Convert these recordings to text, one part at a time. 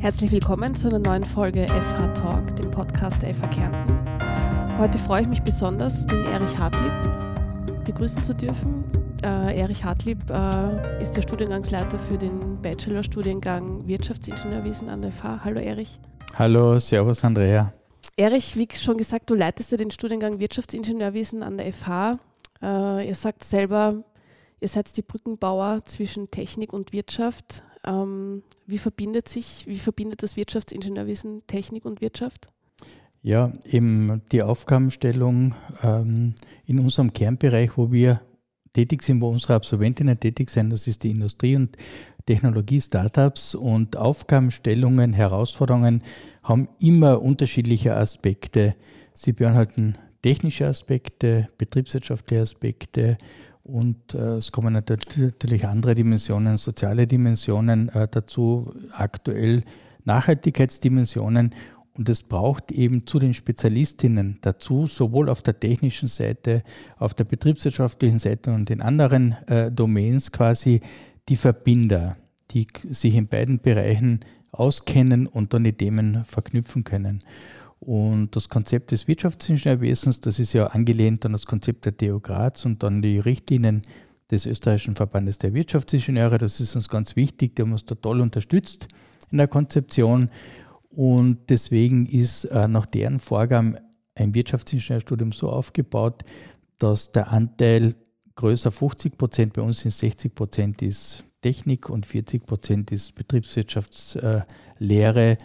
Herzlich willkommen zu einer neuen Folge FH Talk, dem Podcast der FH Kärnten. Heute freue ich mich besonders, den Erich Hartlieb begrüßen zu dürfen. Äh, Erich Hartlieb äh, ist der Studiengangsleiter für den Bachelorstudiengang Wirtschaftsingenieurwesen an der FH. Hallo Erich. Hallo, Servus Andrea. Erich, wie schon gesagt, du leitest ja den Studiengang Wirtschaftsingenieurwesen an der FH. Äh, ihr sagt selber, ihr seid die Brückenbauer zwischen Technik und Wirtschaft. Ähm, wie verbindet sich, wie verbindet das Wirtschaftsingenieurwesen Technik und Wirtschaft? Ja, eben die Aufgabenstellung ähm, in unserem Kernbereich, wo wir tätig sind, wo unsere Absolventinnen tätig sind, das ist die Industrie- und Technologie-Startups und Aufgabenstellungen, Herausforderungen haben immer unterschiedliche Aspekte. Sie beinhalten technische Aspekte, betriebswirtschaftliche Aspekte und äh, es kommen natürlich andere Dimensionen, soziale Dimensionen äh, dazu, aktuell Nachhaltigkeitsdimensionen. Und es braucht eben zu den Spezialistinnen dazu, sowohl auf der technischen Seite, auf der betriebswirtschaftlichen Seite und in anderen äh, Domains quasi die Verbinder, die sich in beiden Bereichen auskennen und dann die Themen verknüpfen können. Und das Konzept des Wirtschaftsingenieurwesens, das ist ja angelehnt an das Konzept der TU Graz und dann die Richtlinien des österreichischen Verbandes der Wirtschaftsingenieure. Das ist uns ganz wichtig, die haben uns da toll unterstützt in der Konzeption. Und deswegen ist äh, nach deren Vorgaben ein Wirtschaftsingenieurstudium so aufgebaut, dass der Anteil größer 50 Prozent, bei uns sind 60 Prozent ist Technik und 40 Prozent ist Betriebswirtschaftslehre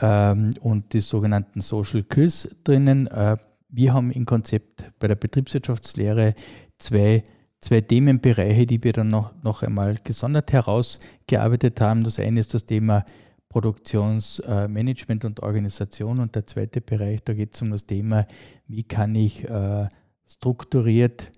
ähm, und die sogenannten Social Skills drinnen. Äh, wir haben im Konzept bei der Betriebswirtschaftslehre zwei, zwei Themenbereiche, die wir dann noch, noch einmal gesondert herausgearbeitet haben. Das eine ist das Thema Produktionsmanagement und Organisation und der zweite Bereich, da geht es um das Thema, wie kann ich äh, strukturiert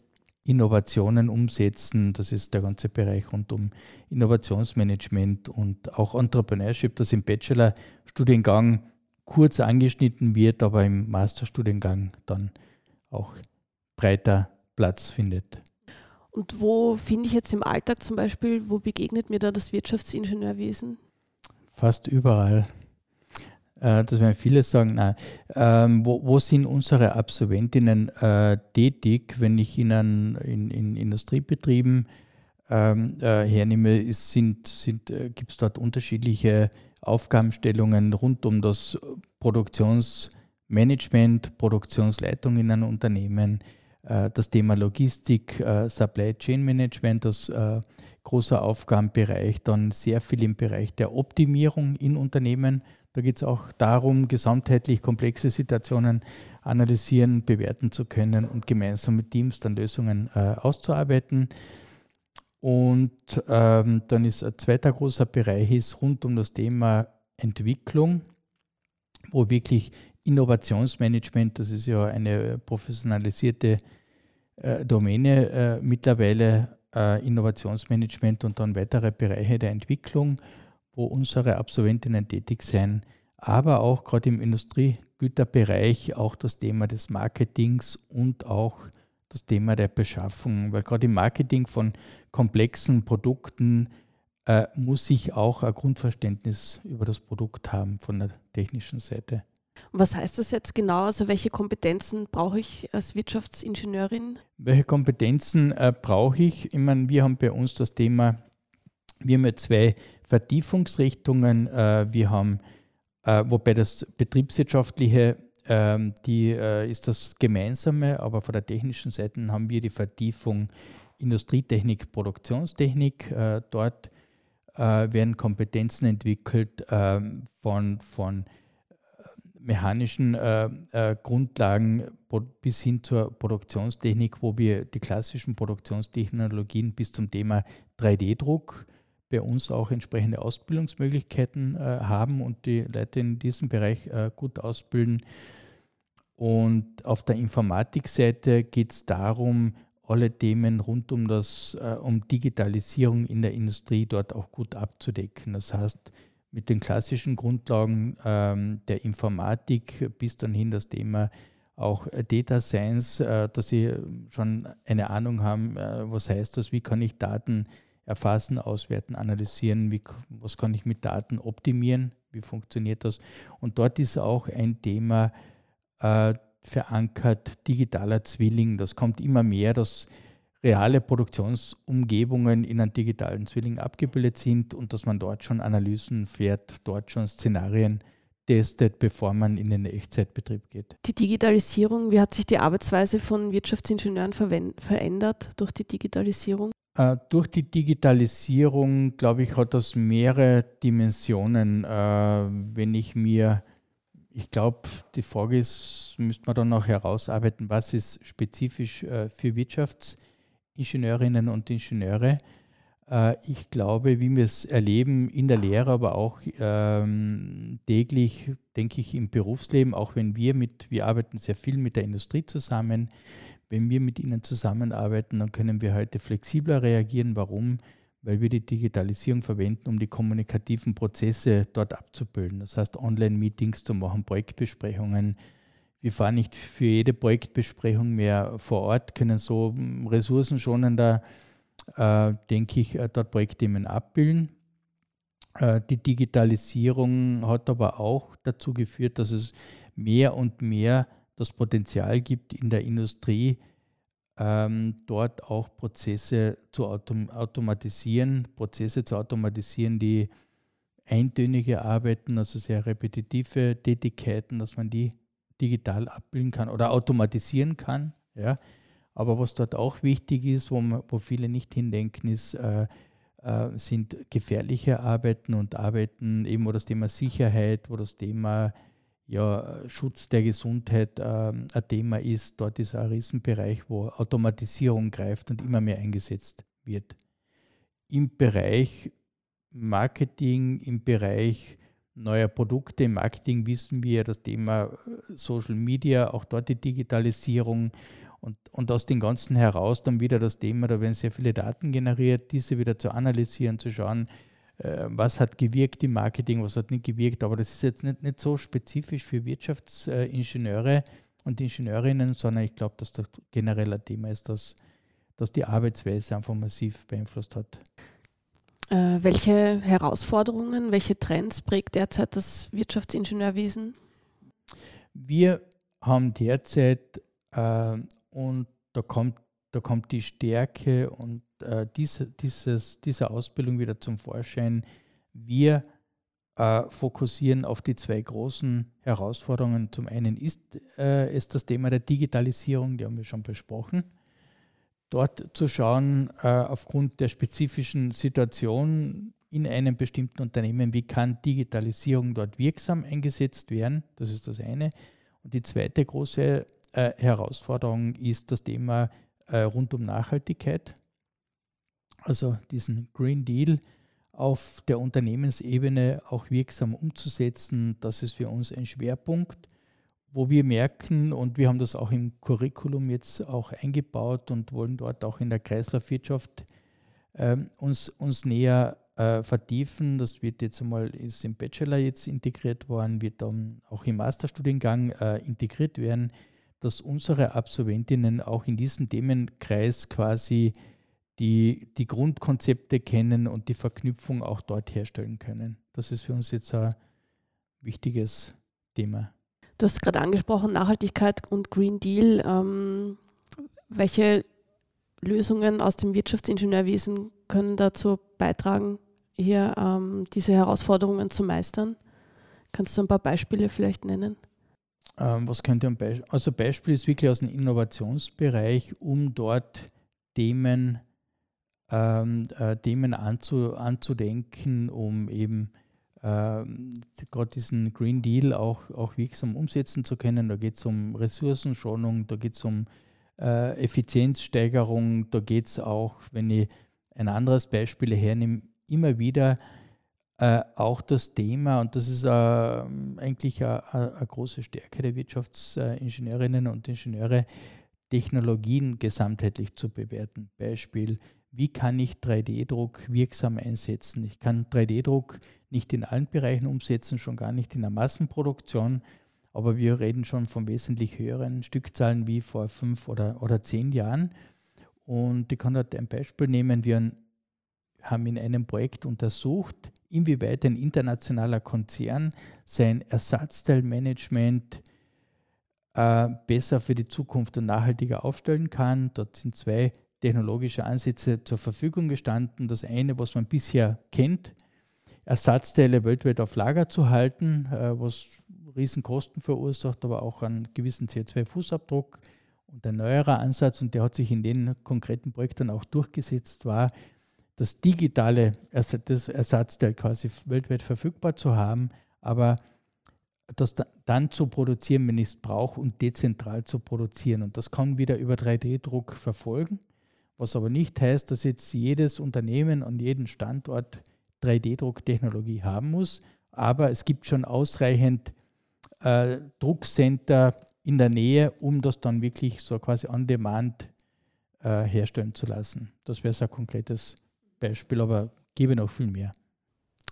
Innovationen umsetzen. Das ist der ganze Bereich rund um Innovationsmanagement und auch Entrepreneurship, das im Bachelorstudiengang kurz angeschnitten wird, aber im Masterstudiengang dann auch breiter Platz findet. Und wo finde ich jetzt im Alltag zum Beispiel, wo begegnet mir da das Wirtschaftsingenieurwesen? Fast überall. Äh, dass wir vieles sagen, nein. Ähm, wo, wo, sind unsere Absolventinnen äh, tätig, wenn ich ihnen in, in Industriebetrieben ähm, äh, hernehme, sind, sind, äh, gibt es dort unterschiedliche Aufgabenstellungen rund um das Produktionsmanagement, Produktionsleitung in einem Unternehmen, äh, das Thema Logistik, äh, Supply Chain Management, das großer Aufgabenbereich, dann sehr viel im Bereich der Optimierung in Unternehmen da geht es auch darum, gesamtheitlich komplexe Situationen analysieren, bewerten zu können und gemeinsam mit Teams dann Lösungen äh, auszuarbeiten. Und ähm, dann ist ein zweiter großer Bereich ist rund um das Thema Entwicklung, wo wirklich Innovationsmanagement, das ist ja eine professionalisierte äh, Domäne äh, mittlerweile, äh, Innovationsmanagement und dann weitere Bereiche der Entwicklung wo unsere Absolventinnen tätig sind, aber auch gerade im Industriegüterbereich auch das Thema des Marketings und auch das Thema der Beschaffung, weil gerade im Marketing von komplexen Produkten äh, muss ich auch ein Grundverständnis über das Produkt haben von der technischen Seite. Was heißt das jetzt genau? Also welche Kompetenzen brauche ich als Wirtschaftsingenieurin? Welche Kompetenzen äh, brauche ich? Ich meine, wir haben bei uns das Thema, wir haben ja zwei Vertiefungsrichtungen. Äh, wir haben, äh, wobei das betriebswirtschaftliche, ähm, die äh, ist das Gemeinsame, aber von der technischen Seite haben wir die Vertiefung Industrietechnik, Produktionstechnik. dort werden Kompetenzen entwickelt ähm, von, von mechanischen Grundlagen bis hin zur Produktionstechnik, wo wir die klassischen Produktionstechnologien bis zum Thema 3D-Druck bei uns auch entsprechende Ausbildungsmöglichkeiten äh, haben und die Leute in diesem Bereich äh, gut ausbilden. Und auf der Informatikseite geht es darum, alle Themen rund um das, äh, um Digitalisierung in der Industrie dort auch gut abzudecken. Das heißt, mit den klassischen Grundlagen ähm, der Informatik bis dann hin das Thema auch Data Science, äh, dass sie schon eine Ahnung haben, äh, was heißt das, wie kann ich Daten erfassen, auswerten, analysieren, wie, was kann ich mit Daten optimieren wie funktioniert das. Und dort ist auch ein Thema äh, verankert, digitaler Zwilling. Das kommt immer mehr, dass reale Produktionsumgebungen in einem digitalen Zwilling abgebildet sind und dass man dort schon Analysen fährt, dort schon Szenarien testet, bevor man in den Echtzeitbetrieb geht. Die Digitalisierung, wie hat sich die Arbeitsweise von Wirtschaftsingenieuren verändert durch die Digitalisierung? Äh, durch die Digitalisierung, glaube ich, hat das mehrere Dimensionen. Äh, wenn ich mir, ich glaube, die Frage ist, müsste man dann noch herausarbeiten, was ist spezifisch äh, für Wirtschaftsingenieurinnen und Ingenieure. Ich glaube, wie wir es erleben in der Lehre, aber auch ähm, täglich, denke ich, im Berufsleben, auch wenn wir mit, wir arbeiten sehr viel mit der Industrie zusammen, wenn wir mit ihnen zusammenarbeiten, dann können wir heute flexibler reagieren. Warum? Weil wir die Digitalisierung verwenden, um die kommunikativen Prozesse dort abzubilden. Das heißt, Online-Meetings zu machen, Projektbesprechungen. Wir fahren nicht für jede Projektbesprechung mehr vor Ort, können so ressourcenschonender, äh, denke ich, äh, dort Projektthemen abbilden. Äh, die Digitalisierung hat aber auch dazu geführt, dass es mehr und mehr das Potenzial gibt in der Industrie, ähm, dort auch Prozesse zu autom automatisieren, Prozesse zu automatisieren, die eintönige arbeiten, also sehr repetitive Tätigkeiten, dass man die digital abbilden kann oder automatisieren kann. Ja. Aber was dort auch wichtig ist, wo, man, wo viele nicht hindenken, ist, äh, äh, sind gefährliche Arbeiten und Arbeiten, eben wo das Thema Sicherheit, wo das Thema ja, Schutz der Gesundheit äh, ein Thema ist. Dort ist ein Riesenbereich, wo Automatisierung greift und immer mehr eingesetzt wird. Im Bereich Marketing, im Bereich neuer Produkte, im Marketing wissen wir das Thema äh, Social Media, auch dort die Digitalisierung und, und aus den Ganzen heraus dann wieder das Thema, da werden sehr viele Daten generiert, diese wieder zu analysieren, zu schauen, was hat gewirkt im Marketing, was hat nicht gewirkt. Aber das ist jetzt nicht, nicht so spezifisch für Wirtschaftsingenieure und Ingenieurinnen, sondern ich glaube, dass das generell ein Thema ist, dass, dass die Arbeitsweise einfach massiv beeinflusst hat. Äh, welche Herausforderungen, welche Trends prägt derzeit das Wirtschaftsingenieurwesen? Wir haben derzeit, äh, und da kommt, da kommt die Stärke und äh, diese, dieses, diese Ausbildung wieder zum Vorschein. Wir äh, fokussieren auf die zwei großen Herausforderungen. Zum einen ist äh, es das Thema der Digitalisierung, die haben wir schon besprochen. Dort zu schauen, äh, aufgrund der spezifischen Situation in einem bestimmten Unternehmen, wie kann Digitalisierung dort wirksam eingesetzt werden. Das ist das eine. Und die zweite große äh, Herausforderung ist das Thema äh, rund um Nachhaltigkeit also diesen Green Deal auf der Unternehmensebene auch wirksam umzusetzen, das ist für uns ein Schwerpunkt, wo wir merken, und wir haben das auch im Curriculum jetzt auch eingebaut und wollen dort auch in der Kreislaufwirtschaft äh, uns, uns näher äh, vertiefen. Das wird jetzt einmal, ist im Bachelor jetzt integriert worden, wird dann auch im Masterstudiengang äh, integriert werden, dass unsere Absolventinnen auch in diesem Themenkreis quasi die die Grundkonzepte kennen und die Verknüpfung auch dort herstellen können. Das ist für uns jetzt ein wichtiges Thema. Du hast gerade angesprochen, Nachhaltigkeit und Green Deal. Ähm, welche Lösungen aus dem Wirtschaftsingenieurwesen können dazu beitragen, hier ähm, diese Herausforderungen zu meistern? Kannst du ein paar Beispiele vielleicht nennen? Ähm, was könnte ein Beispiel? Also Beispiel ist wirklich aus dem Innovationsbereich, um dort Themen ähm, äh, Themen anzu, anzudenken, um eben ähm, gerade diesen Green Deal auch, auch wirksam umsetzen zu können. Da geht es um Ressourcenschonung, da geht es um äh, Effizienzsteigerung, da geht es auch, wenn ich ein anderes Beispiel hernehme, immer wieder äh, auch das Thema, und das ist äh, eigentlich eine große Stärke der Wirtschaftsingenieurinnen und Ingenieure, Technologien gesamtheitlich zu bewerten. Beispiel wie kann ich 3D-Druck wirksam einsetzen. Ich kann 3D-Druck nicht in allen Bereichen umsetzen, schon gar nicht in der Massenproduktion, aber wir reden schon von wesentlich höheren Stückzahlen wie vor fünf oder, oder zehn Jahren. Und ich kann dort ein Beispiel nehmen. Wir haben in einem Projekt untersucht, inwieweit ein internationaler Konzern sein Ersatzteilmanagement äh, besser für die Zukunft und nachhaltiger aufstellen kann. Dort sind zwei technologische Ansätze zur Verfügung gestanden. Das eine, was man bisher kennt, Ersatzteile weltweit auf Lager zu halten, äh, was Riesenkosten verursacht, aber auch einen gewissen CO2-Fußabdruck. Und ein neuerer Ansatz, und der hat sich in den konkreten Projekten auch durchgesetzt, war, das digitale Ersatzteil quasi weltweit verfügbar zu haben, aber das dann zu produzieren, wenn ich es brauche, und dezentral zu produzieren. Und das kann wieder über 3D-Druck verfolgen, was aber nicht heißt, dass jetzt jedes Unternehmen an jedem Standort 3D-Drucktechnologie haben muss. Aber es gibt schon ausreichend äh, Druckcenter in der Nähe, um das dann wirklich so quasi on demand äh, herstellen zu lassen. Das wäre so ein konkretes Beispiel, aber gebe noch viel mehr.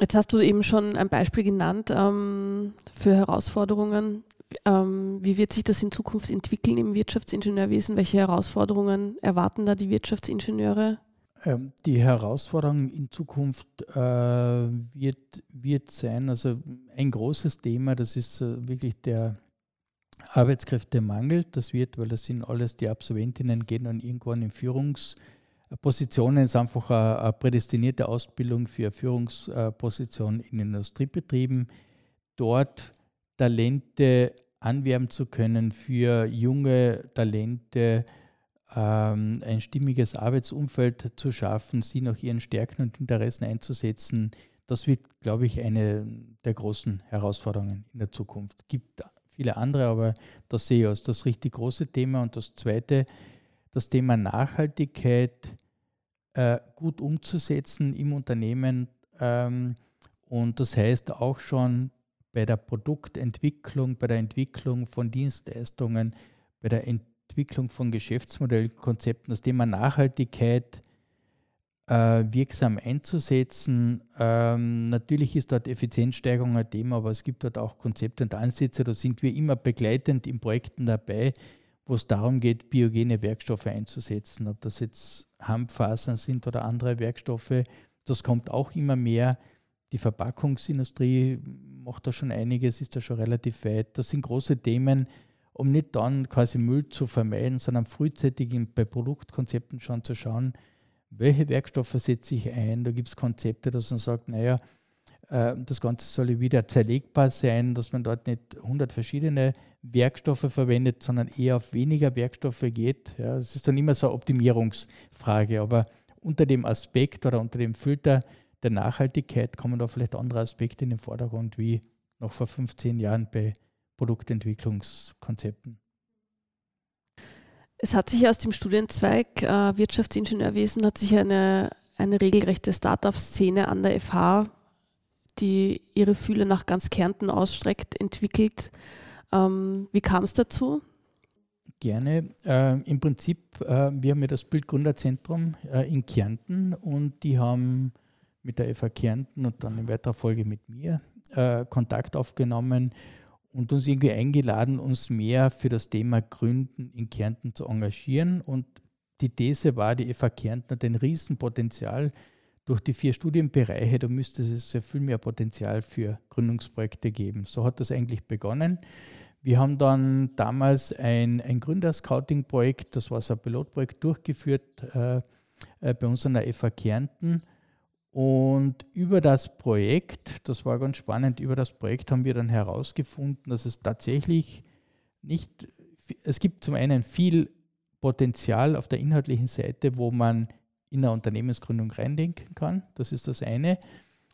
Jetzt hast du eben schon ein Beispiel genannt ähm, für Herausforderungen. Ähm, wie wird sich das in Zukunft entwickeln im Wirtschaftsingenieurwesen? Welche Herausforderungen erwarten da die Wirtschaftsingenieure? Ähm, die Herausforderung in Zukunft äh, wird, wird sein, also ein großes Thema, das ist äh, wirklich der Arbeitskräftemangel. Das wird, weil das sind alles die Absolventinnen, gehen dann irgendwann in Führungspositionen. Es ist einfach eine prädestinierte Ausbildung für Führungspositionen in Industriebetrieben. Dort Talente anwerben zu können für junge Talente, ähm, ein stimmiges Arbeitsumfeld zu schaffen, sie nach ihren Stärken und Interessen einzusetzen, das wird, glaube ich, eine der großen Herausforderungen in der Zukunft. Es gibt viele andere, aber das sehe ich als das richtig große Thema. Und das zweite, das Thema Nachhaltigkeit äh, gut umzusetzen im Unternehmen. Ähm, und das heißt auch schon bei der Produktentwicklung, bei der Entwicklung von Dienstleistungen, bei der Entwicklung von Geschäftsmodellkonzepten, das Thema Nachhaltigkeit äh, wirksam einzusetzen. Ähm, natürlich ist dort Effizienzsteigerung ein Thema, aber es gibt dort auch Konzepte und Ansätze, da sind wir immer begleitend in Projekten dabei, wo es darum geht, biogene Werkstoffe einzusetzen. Ob das jetzt Hanffasern sind oder andere Werkstoffe, das kommt auch immer mehr. Die Verpackungsindustrie macht da schon einiges, ist da schon relativ weit. Das sind große Themen, um nicht dann quasi Müll zu vermeiden, sondern frühzeitig bei Produktkonzepten schon zu schauen, welche Werkstoffe setze ich ein. Da gibt es Konzepte, dass man sagt, naja, äh, das Ganze soll wieder zerlegbar sein, dass man dort nicht 100 verschiedene Werkstoffe verwendet, sondern eher auf weniger Werkstoffe geht. Ja, es ist dann immer so eine Optimierungsfrage, aber unter dem Aspekt oder unter dem Filter der Nachhaltigkeit kommen da vielleicht andere Aspekte in den Vordergrund, wie noch vor 15 Jahren bei Produktentwicklungskonzepten. Es hat sich aus dem Studienzweig äh, Wirtschaftsingenieurwesen hat sich eine, eine regelrechte Startup-Szene an der FH, die ihre Fühle nach ganz Kärnten ausstreckt, entwickelt. Ähm, wie kam es dazu? Gerne. Äh, Im Prinzip, äh, wir haben ja das Bildgründerzentrum äh, in Kärnten und die haben mit der FH Kärnten und dann in weiterer Folge mit mir äh, Kontakt aufgenommen und uns irgendwie eingeladen, uns mehr für das Thema Gründen in Kärnten zu engagieren. Und die These war, die FA Kärnten hat ein Riesenpotenzial durch die vier Studienbereiche, da müsste es sehr viel mehr Potenzial für Gründungsprojekte geben. So hat das eigentlich begonnen. Wir haben dann damals ein, ein Gründerscouting-Projekt, das war so ein Pilotprojekt, durchgeführt äh, äh bei uns an der FA Kärnten und über das Projekt, das war ganz spannend, über das Projekt haben wir dann herausgefunden, dass es tatsächlich nicht, es gibt zum einen viel Potenzial auf der inhaltlichen Seite, wo man in eine Unternehmensgründung reindenken kann. Das ist das eine.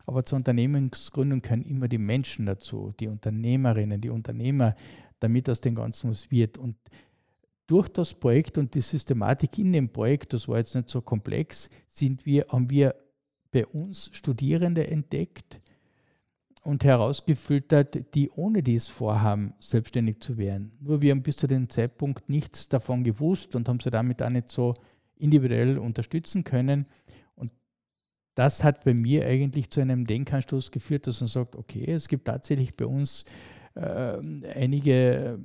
Aber zur Unternehmensgründung können immer die Menschen dazu, die Unternehmerinnen, die Unternehmer, damit aus dem Ganzen was wird. Und durch das Projekt und die Systematik in dem Projekt, das war jetzt nicht so komplex, sind wir, haben wir bei uns Studierende entdeckt und herausgefiltert, die ohne dies vorhaben, selbstständig zu werden. Nur wir haben bis zu dem Zeitpunkt nichts davon gewusst und haben sie damit auch nicht so individuell unterstützen können. Und das hat bei mir eigentlich zu einem Denkanstoß geführt, dass man sagt, okay, es gibt tatsächlich bei uns äh, einige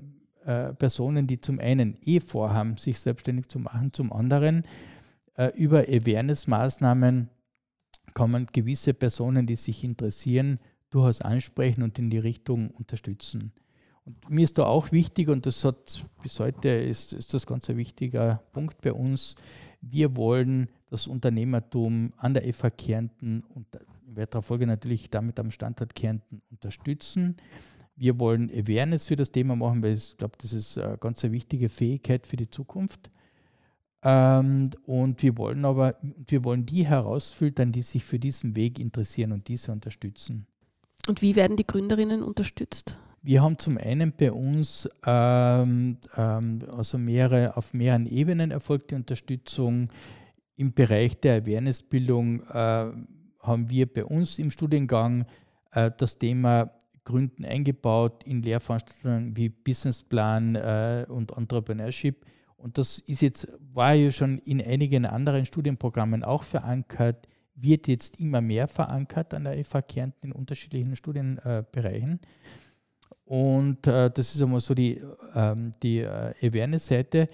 äh, Personen, die zum einen eh vorhaben, sich selbstständig zu machen, zum anderen äh, über Awareness-Maßnahmen kann man gewisse Personen, die sich interessieren, durchaus ansprechen und in die Richtung unterstützen. Und mir ist da auch wichtig, und das hat bis heute ist, ist das ganz ein wichtiger Punkt bei uns, wir wollen das Unternehmertum an der FH Kärnten und in weiterer Folge natürlich damit am Standort Kärnten unterstützen. Wir wollen Awareness für das Thema machen, weil ich glaube, das ist eine ganz wichtige Fähigkeit für die Zukunft. Ähm, und wir wollen aber, wir wollen die herausfiltern, die sich für diesen Weg interessieren und diese unterstützen. Und wie werden die Gründerinnen unterstützt? Wir haben zum einen bei uns ähm, ähm, also mehrere, auf mehreren Ebenen erfolgte Unterstützung. Im Bereich der Awarenessbildung äh, haben wir bei uns im Studiengang äh, das Thema Gründen eingebaut in Lehrveranstaltungen wie Businessplan äh, und Entrepreneurship. Und das ist jetzt, war ja schon in einigen anderen Studienprogrammen auch verankert, wird jetzt immer mehr verankert an der FH Kärnten in unterschiedlichen Studienbereichen. Und äh, das ist einmal so die, ähm, die äh, Awareness-Seite.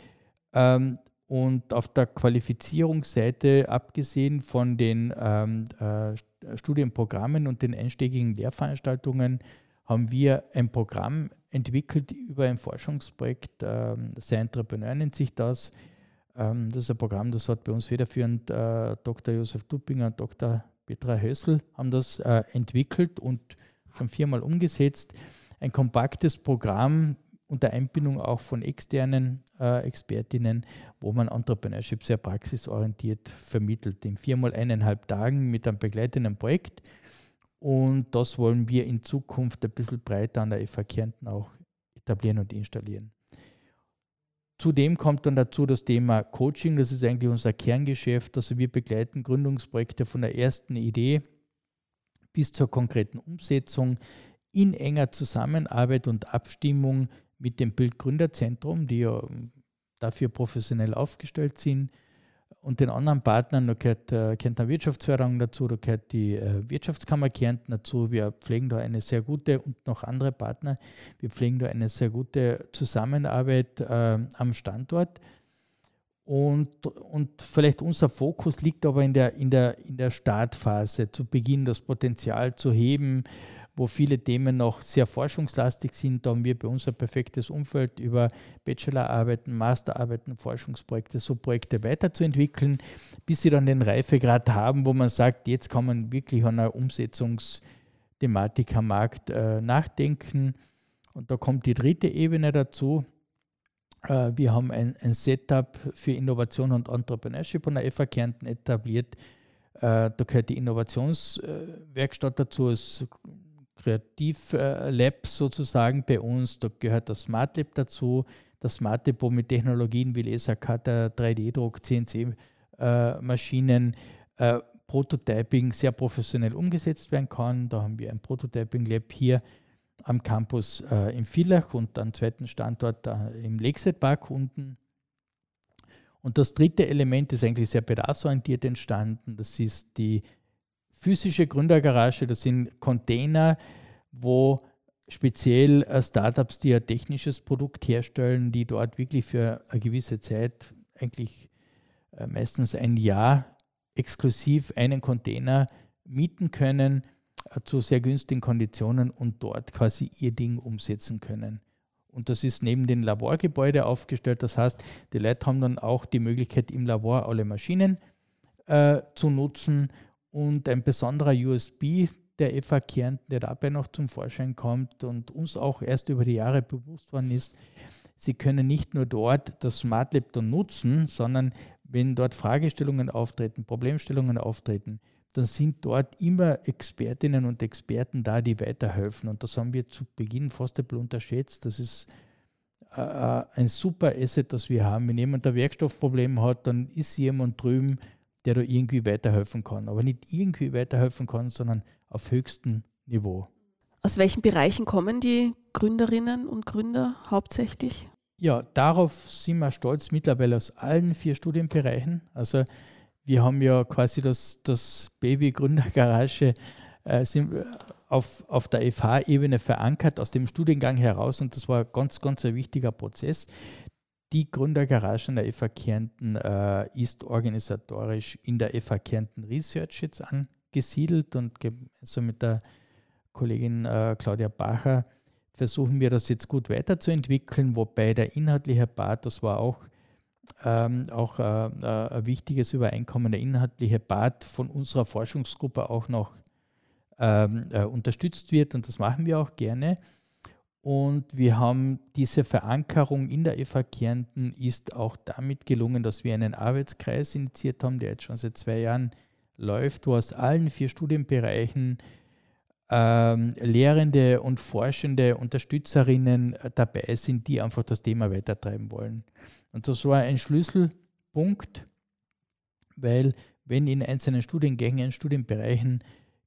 Ähm, und auf der Qualifizierungsseite, abgesehen von den ähm, äh, Studienprogrammen und den einstiegigen Lehrveranstaltungen, haben wir ein Programm entwickelt über ein Forschungsprojekt. Ähm, Sei Entrepreneur nennt sich das. Ähm, das ist ein Programm, das hat bei uns federführend äh, Dr. Josef Duppinger und Dr. Petra Hössel haben das äh, entwickelt und schon viermal umgesetzt ein kompaktes Programm unter Einbindung auch von externen äh, Expertinnen, wo man Entrepreneurship sehr praxisorientiert vermittelt, in viermal eineinhalb Tagen mit einem begleitenden Projekt. Und das wollen wir in Zukunft ein bisschen breiter an der FH Kärnten auch etablieren und installieren. Zudem kommt dann dazu das Thema Coaching, das ist eigentlich unser Kerngeschäft. Also wir begleiten Gründungsprojekte von der ersten Idee bis zur konkreten Umsetzung in enger Zusammenarbeit und Abstimmung mit dem Bildgründerzentrum, die ja dafür professionell aufgestellt sind, und den anderen Partnern, da gehört äh, Kärntner Wirtschaftsförderung dazu, da gehört die äh, Wirtschaftskammer Kärnten dazu. Wir pflegen da eine sehr gute und noch andere Partner. Wir pflegen da eine sehr gute Zusammenarbeit äh, am Standort. Und, und vielleicht unser Fokus liegt aber in der, in, der, in der Startphase, zu Beginn das Potenzial zu heben, wo viele Themen noch sehr forschungslastig sind. Da haben wir bei uns ein perfektes Umfeld über Bachelorarbeiten, Masterarbeiten, Forschungsprojekte, so Projekte weiterzuentwickeln, bis sie dann den Reifegrad haben, wo man sagt, jetzt kann man wirklich an einer Umsetzungsthematik am Markt äh, nachdenken. Und da kommt die dritte Ebene dazu. Äh, wir haben ein, ein, Setup für Innovation und Entrepreneurship an der FA Kärnten etabliert. Äh, da gehört die Innovationswerkstatt dazu. Es Kreativlab sozusagen bei uns. Da gehört das Smart Lab dazu. Das Smart Lab, wo mit Technologien wie Lasercutter, 3D-Druck, CNC-Maschinen äh, Prototyping sehr professionell umgesetzt werden kann. Da haben wir ein Prototyping Lab hier am Campus äh, in Villach und einen zweiten Standort äh, im Lakeside Park unten. Und das dritte Element ist eigentlich sehr bedarfsorientiert entstanden. Das ist die physische Gründergarage, das sind Container, wo speziell äh, Startups, die ein technisches Produkt herstellen, die dort wirklich für eine gewisse Zeit, eigentlich äh, meistens ein Jahr, exklusiv einen Container mieten können äh, zu sehr günstigen Konditionen und dort quasi ihr Ding umsetzen können. Und das ist neben dem Laborgebäude aufgestellt. Das heißt, die Leute haben dann auch die Möglichkeit, im Labor alle Maschinen äh, zu nutzen und ein besonderer USB der FA Kärnten, der dabei noch zum Vorschein kommt und uns auch erst über die Jahre bewusst worden ist, Sie können nicht nur dort das Smart Lab dann nutzen, sondern wenn dort Fragestellungen auftreten, Problemstellungen auftreten, dann sind dort immer Expertinnen und Experten da, die weiterhelfen. Und das haben wir zu Beginn fast ein bisschen unterschätzt. Das ist äh, ein super Asset, das wir haben. Wenn jemand ein Werkstoffproblem hat, dann ist jemand drüben, der da irgendwie weiterhelfen kann. Aber nicht irgendwie weiterhelfen kann, sondern auf höchstem Niveau. Aus welchen Bereichen kommen die Gründerinnen und Gründer hauptsächlich? Ja, darauf sind wir stolz, mittlerweile aus allen vier Studienbereichen. Also wir haben ja quasi das, das Baby Gründergarage äh, sind auf, auf der FH-Ebene verankert aus dem Studiengang heraus und das war ganz, ganz ein wichtiger Prozess. Die Gründergarage in der FH Kärnten äh, ist organisatorisch in der FH Kärnten Research jetzt gesiedelt und also mit der Kollegin äh, Claudia Bacher versuchen wir das jetzt gut weiterzuentwickeln, wobei der inhaltliche Part, das war auch, ähm, auch äh, äh, ein wichtiges Übereinkommen, der inhaltliche Part von unserer Forschungsgruppe auch noch ähm, äh, unterstützt wird und das machen wir auch gerne. Und wir haben diese Verankerung in der FH Kärnten ist auch damit gelungen, dass wir einen Arbeitskreis initiiert haben, der jetzt schon seit zwei Jahren läuft, wo aus allen vier Studienbereichen ähm, Lehrende und forschende Unterstützerinnen dabei sind, die einfach das Thema weitertreiben wollen. Und das war ein Schlüsselpunkt, weil wenn in einzelnen Studiengängen, Studienbereichen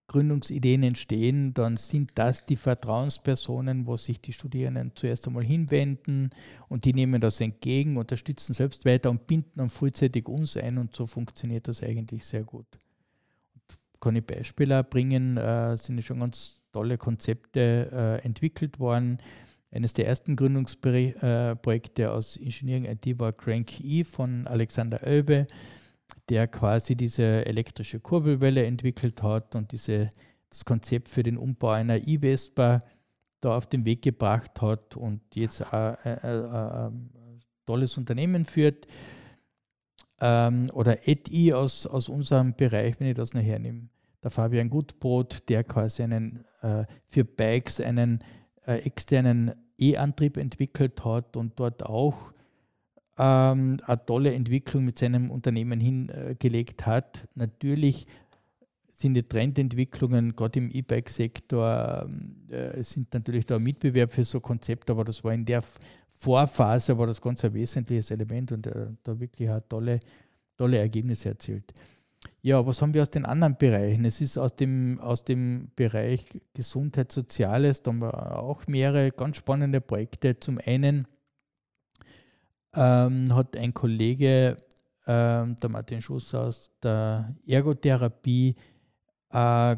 Gründungsideen entstehen, dann sind das die Vertrauenspersonen, wo sich die Studierenden zuerst einmal hinwenden und die nehmen das entgegen, unterstützen selbst weiter und binden dann frühzeitig uns ein und so funktioniert das eigentlich sehr gut. Kann ich Beispiele bringen, äh, sind schon ganz tolle Konzepte äh, entwickelt worden. Eines der ersten Gründungsprojekte aus Engineering IT war Crank E von Alexander Oelbe der quasi diese elektrische Kurbelwelle entwickelt hat und diese, das Konzept für den Umbau einer E-Vespa da auf den Weg gebracht hat und jetzt ein, ein, ein, tolles Unternehmen führt. Ähm, oder EDI aus, aus unserem Bereich, wenn ich das noch hernehme, der Fabian Gutbrot, der quasi einen, äh, für Bikes einen äh, externen E-Antrieb entwickelt hat und dort auch ähm, eine tolle Entwicklung mit seinem Unternehmen hingelegt hat. Natürlich sind die Trendentwicklungen, gerade im E-Bike-Sektor, äh, sind natürlich da Mitbewerb für so Konzepte, aber das war in der Vorphase war das ganz ein wesentliches Element und äh, da wirklich hat tolle, tolle Ergebnisse erzielt. Ja, was haben wir aus den anderen Bereichen? Es ist aus dem, aus dem Bereich Gesundheit, Soziales, da haben wir auch mehrere ganz spannende Projekte. Zum einen ähm, hat ein Kollege, ähm, der Martin Schuss aus der Ergotherapie, äh,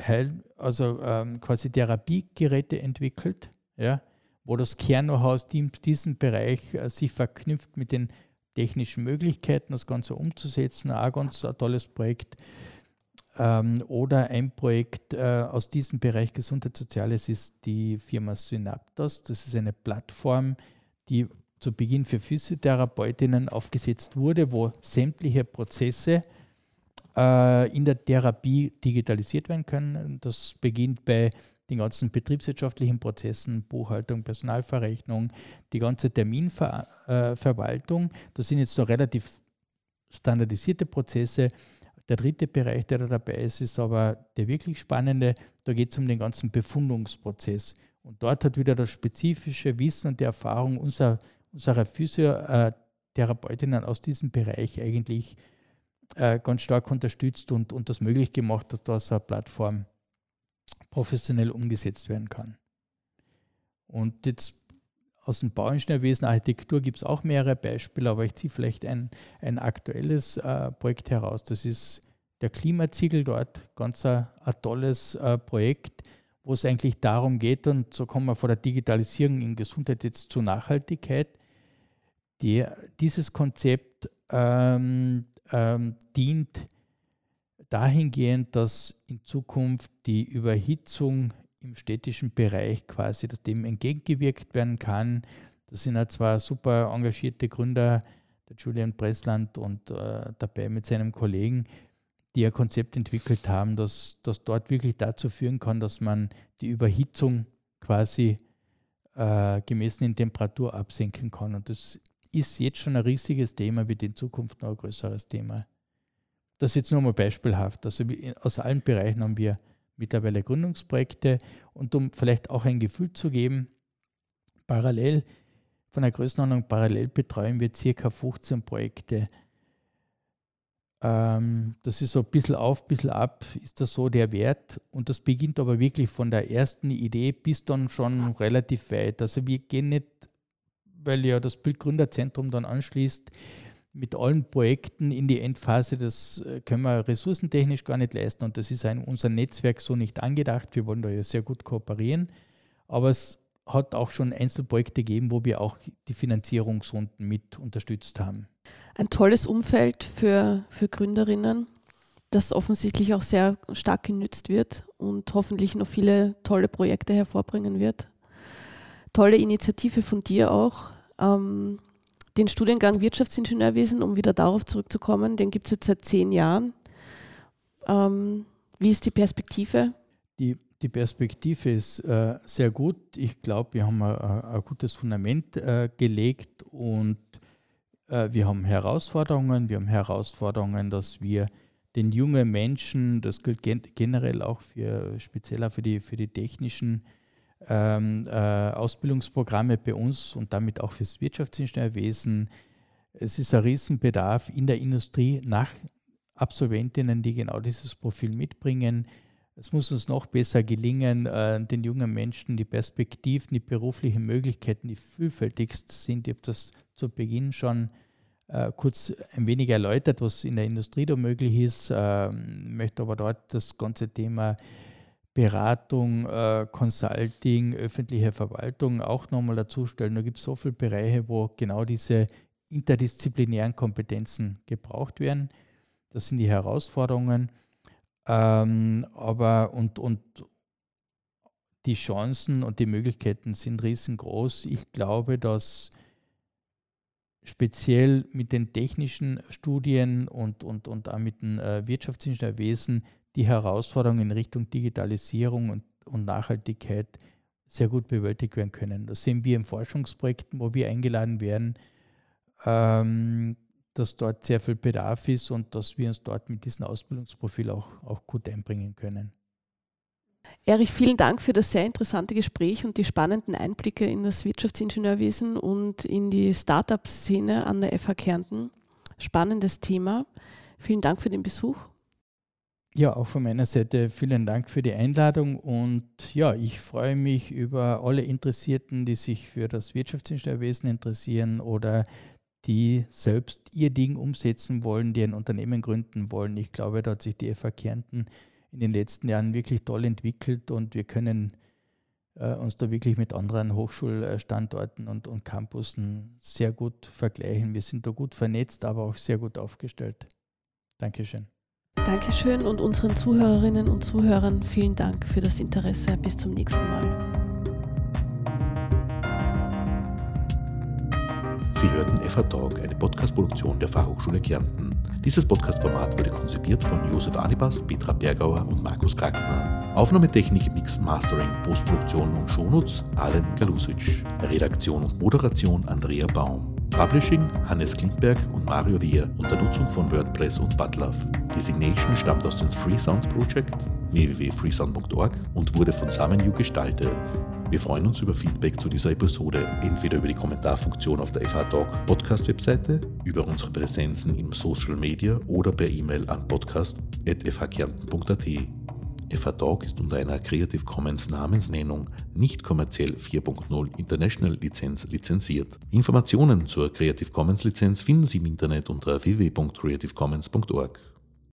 Heil, also ähm, quasi Therapiegeräte entwickelt, ja, wo das Kernhaus in diesem Bereich äh, sich verknüpft mit den technischen Möglichkeiten, das Ganze umzusetzen. Auch ganz ein tolles Projekt. Ähm, oder ein Projekt äh, aus diesem Bereich Gesundheit Soziales ist die Firma Synaptos. Das ist eine Plattform, die zu Beginn für Physiotherapeutinnen aufgesetzt wurde, wo sämtliche Prozesse äh, in der Therapie digitalisiert werden können. Das beginnt bei den ganzen betriebswirtschaftlichen Prozessen, Buchhaltung, Personalverrechnung, die ganze Terminverwaltung. Das sind jetzt noch relativ standardisierte Prozesse. Der dritte Bereich, der da dabei ist, ist aber der wirklich spannende. Da geht es um den ganzen Befundungsprozess. Und dort hat wieder das spezifische Wissen und die Erfahrung unserer unserer Physiotherapeutinnen aus diesem Bereich eigentlich äh, ganz stark unterstützt und, und das möglich gemacht, dass das eine Plattform professionell umgesetzt werden kann. Und jetzt aus dem Bauingenieurwesen, Architektur gibt es auch mehrere Beispiele, aber ich ziehe vielleicht ein, ein aktuelles äh, Projekt heraus. Das ist der Klimaziegel dort, ganz ein, ein tolles äh, Projekt, wo es eigentlich darum geht, und so kommen wir von der Digitalisierung in Gesundheit jetzt zur Nachhaltigkeit, der, dieses Konzept ähm, ähm, dient dahingehend, dass in Zukunft die Überhitzung im städtischen Bereich quasi dass dem entgegengewirkt werden kann. Das sind ja zwei super engagierte Gründer, der Julian Pressland und äh, dabei mit seinem Kollegen, die ein Konzept entwickelt haben, das dort wirklich dazu führen kann, dass man die Überhitzung quasi äh, gemessen in Temperatur absenken kann. Und das ist jetzt schon ein riesiges Thema, wird in Zukunft noch ein größeres Thema. Das ist jetzt nur mal beispielhaft. Also aus allen Bereichen haben wir mittlerweile Gründungsprojekte und um vielleicht auch ein Gefühl zu geben, parallel, von der Größenordnung parallel betreuen wir circa 15 Projekte. Ähm, das ist so ein bisschen auf, ein bisschen ab, ist das so der Wert. Und das beginnt aber wirklich von der ersten Idee bis dann schon relativ weit. Also wir gehen nicht weil ja das Bildgründerzentrum dann anschließt mit allen Projekten in die Endphase. Das äh, können wir ressourcentechnisch gar nicht leisten und das ist in unserem Netzwerk so nicht angedacht. Wir wollen da ja sehr gut kooperieren, aber es hat auch schon Einzelprojekte gegeben, wo wir auch die Finanzierungsrunden mit unterstützt haben. Ein tolles Umfeld für, für Gründerinnen, das offensichtlich auch sehr stark genützt wird und hoffentlich noch viele tolle Projekte hervorbringen wird. Tolle Initiative von dir auch. Ähm, den Studiengang Wirtschaftsingenieurwesen, um wieder darauf zurückzukommen, den gibt es jetzt seit zehn Jahren. Ähm, wie ist die Perspektive? Die, die Perspektive ist äh, sehr gut. Ich glaube, wir haben ein, ein gutes Fundament äh, gelegt und äh, wir haben Herausforderungen. Wir haben Herausforderungen, dass wir den jungen Menschen, das gilt gen generell auch für speziell auch für die, für die technischen ähm, äh, Ausbildungsprogramme bei uns und damit auch fürs Wirtschaftsingenieurwesen. Es ist ein Riesenbedarf in der Industrie nach Absolventinnen, die genau dieses Profil mitbringen. Es muss uns noch besser gelingen, äh, den jungen Menschen die Perspektiven, die beruflichen Möglichkeiten, die vielfältigst sind. Ich habe das zu Beginn schon äh, kurz ein wenig erläutert, was in der Industrie da möglich ist, ähm, möchte aber dort das ganze Thema Beratung, äh, Consulting, öffentliche Verwaltung auch nochmal dazustellen. Da gibt es so viele Bereiche, wo genau diese interdisziplinären Kompetenzen gebraucht werden. Das sind die Herausforderungen. Ähm, aber und, und die Chancen und die Möglichkeiten sind riesengroß. Ich glaube, dass speziell mit den technischen Studien und, und, und auch mit dem äh, Wirtschaftsingenieurwesen die Herausforderungen in Richtung Digitalisierung und, und Nachhaltigkeit sehr gut bewältigt werden können. Das sehen wir in Forschungsprojekten, wo wir eingeladen werden, ähm, dass dort sehr viel Bedarf ist und dass wir uns dort mit diesem Ausbildungsprofil auch, auch gut einbringen können. Erich, vielen Dank für das sehr interessante Gespräch und die spannenden Einblicke in das Wirtschaftsingenieurwesen und in die Startup-Szene an der FH Kärnten. Spannendes Thema. Vielen Dank für den Besuch. Ja, auch von meiner Seite vielen Dank für die Einladung und ja, ich freue mich über alle Interessierten, die sich für das Wirtschaftsingenieurwesen interessieren oder die selbst ihr Ding umsetzen wollen, die ein Unternehmen gründen wollen. Ich glaube, da hat sich die FH Kärnten in den letzten Jahren wirklich toll entwickelt und wir können äh, uns da wirklich mit anderen Hochschulstandorten und, und Campussen sehr gut vergleichen. Wir sind da gut vernetzt, aber auch sehr gut aufgestellt. Dankeschön. Dankeschön und unseren Zuhörerinnen und Zuhörern vielen Dank für das Interesse. Bis zum nächsten Mal. Sie hörten FH Talk, eine Podcast-Produktion der Fachhochschule Kärnten. Dieses Podcast-Format wurde konzipiert von Josef Anibas, Petra Bergauer und Markus Kraxner. Aufnahmetechnik, Mix, Mastering, Postproduktion und Shownotes Alen Galusic. Redaktion und Moderation Andrea Baum. Publishing Hannes Klintberg und Mario Wehr unter Nutzung von WordPress und Butlove. Designation stammt aus dem Freesound Project www.freesound.org und wurde von SamenU gestaltet. Wir freuen uns über Feedback zu dieser Episode, entweder über die Kommentarfunktion auf der FH Talk Podcast Webseite, über unsere Präsenzen im Social Media oder per E-Mail an podcast.fhkärnten.at. FH Talk ist unter einer Creative Commons Namensnennung nicht kommerziell 4.0 International Lizenz lizenziert. Informationen zur Creative Commons Lizenz finden Sie im Internet unter www.creativecommons.org.